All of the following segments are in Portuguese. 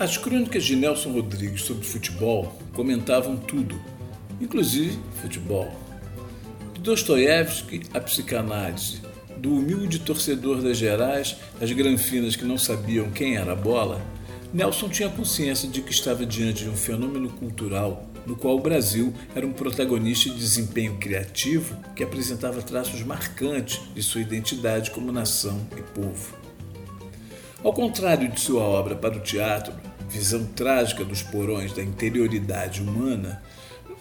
As crônicas de Nelson Rodrigues sobre futebol comentavam tudo, inclusive futebol. De Dostoiévski à psicanálise, do humilde torcedor das Gerais às granfinas que não sabiam quem era a bola, Nelson tinha consciência de que estava diante de um fenômeno cultural no qual o Brasil era um protagonista de desempenho criativo que apresentava traços marcantes de sua identidade como nação e povo. Ao contrário de sua obra para o teatro, visão trágica dos porões da interioridade humana,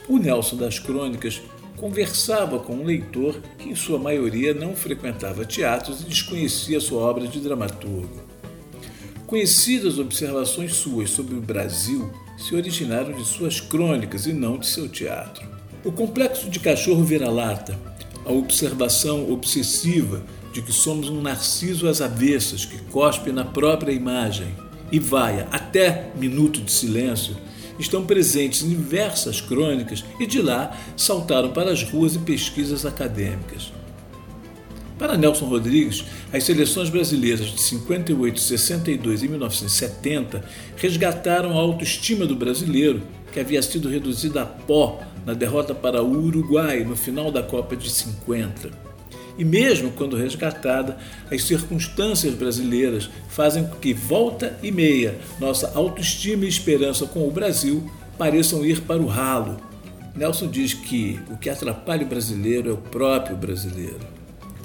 o Nelson das Crônicas conversava com um leitor que, em sua maioria, não frequentava teatros e desconhecia sua obra de dramaturgo. Conhecidas observações suas sobre o Brasil se originaram de suas crônicas e não de seu teatro. O complexo de cachorro vira-lata, a observação obsessiva de que somos um narciso às avessas que cospe na própria imagem, e vaia até Minuto de Silêncio estão presentes em diversas crônicas e de lá saltaram para as ruas e pesquisas acadêmicas. Para Nelson Rodrigues, as seleções brasileiras de 58, 62 e 1970 resgataram a autoestima do brasileiro, que havia sido reduzida a pó na derrota para o Uruguai no final da Copa de 50. E mesmo quando resgatada, as circunstâncias brasileiras fazem com que volta e meia nossa autoestima e esperança com o Brasil pareçam ir para o ralo. Nelson diz que o que atrapalha o brasileiro é o próprio brasileiro.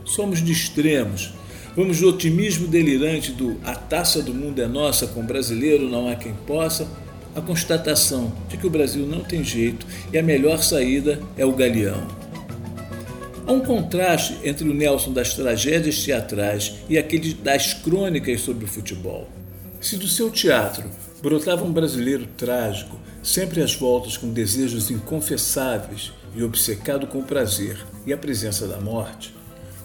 Somos de extremos. Vamos do otimismo delirante do a taça do mundo é nossa, com o brasileiro não há quem possa, a constatação de que o Brasil não tem jeito e a melhor saída é o galeão. Há um contraste entre o Nelson das tragédias teatrais e aquele das crônicas sobre o futebol. Se do seu teatro brotava um brasileiro trágico, sempre às voltas com desejos inconfessáveis e obcecado com o prazer e a presença da morte,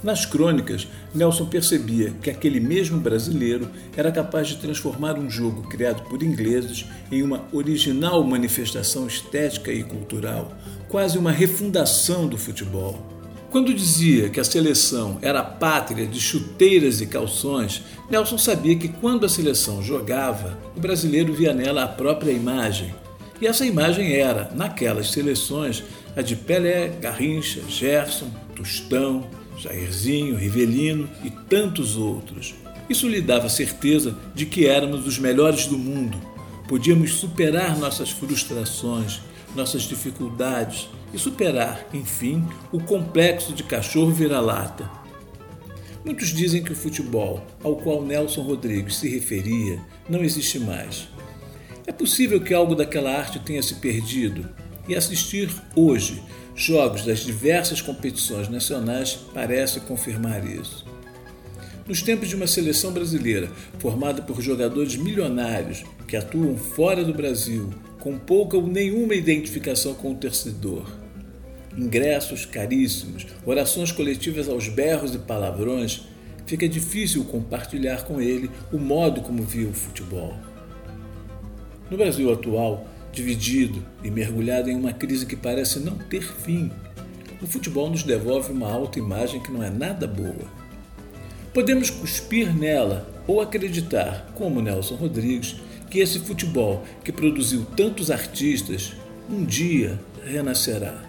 nas crônicas, Nelson percebia que aquele mesmo brasileiro era capaz de transformar um jogo criado por ingleses em uma original manifestação estética e cultural, quase uma refundação do futebol. Quando dizia que a seleção era pátria de chuteiras e calções, Nelson sabia que quando a seleção jogava, o brasileiro via nela a própria imagem. E essa imagem era, naquelas seleções, a de Pelé, Garrincha, Gerson, Tostão, Jairzinho, Rivelino e tantos outros. Isso lhe dava certeza de que éramos os melhores do mundo. Podíamos superar nossas frustrações, nossas dificuldades, e superar, enfim, o complexo de cachorro vira-lata. Muitos dizem que o futebol, ao qual Nelson Rodrigues se referia, não existe mais. É possível que algo daquela arte tenha se perdido, e assistir hoje jogos das diversas competições nacionais parece confirmar isso. Nos tempos de uma seleção brasileira formada por jogadores milionários que atuam fora do Brasil, com pouca ou nenhuma identificação com o torcedor, ingressos caríssimos, orações coletivas aos berros e palavrões, fica difícil compartilhar com ele o modo como via o futebol. No Brasil atual, dividido e mergulhado em uma crise que parece não ter fim, o futebol nos devolve uma alta imagem que não é nada boa. Podemos cuspir nela ou acreditar, como Nelson Rodrigues, que esse futebol que produziu tantos artistas um dia renascerá.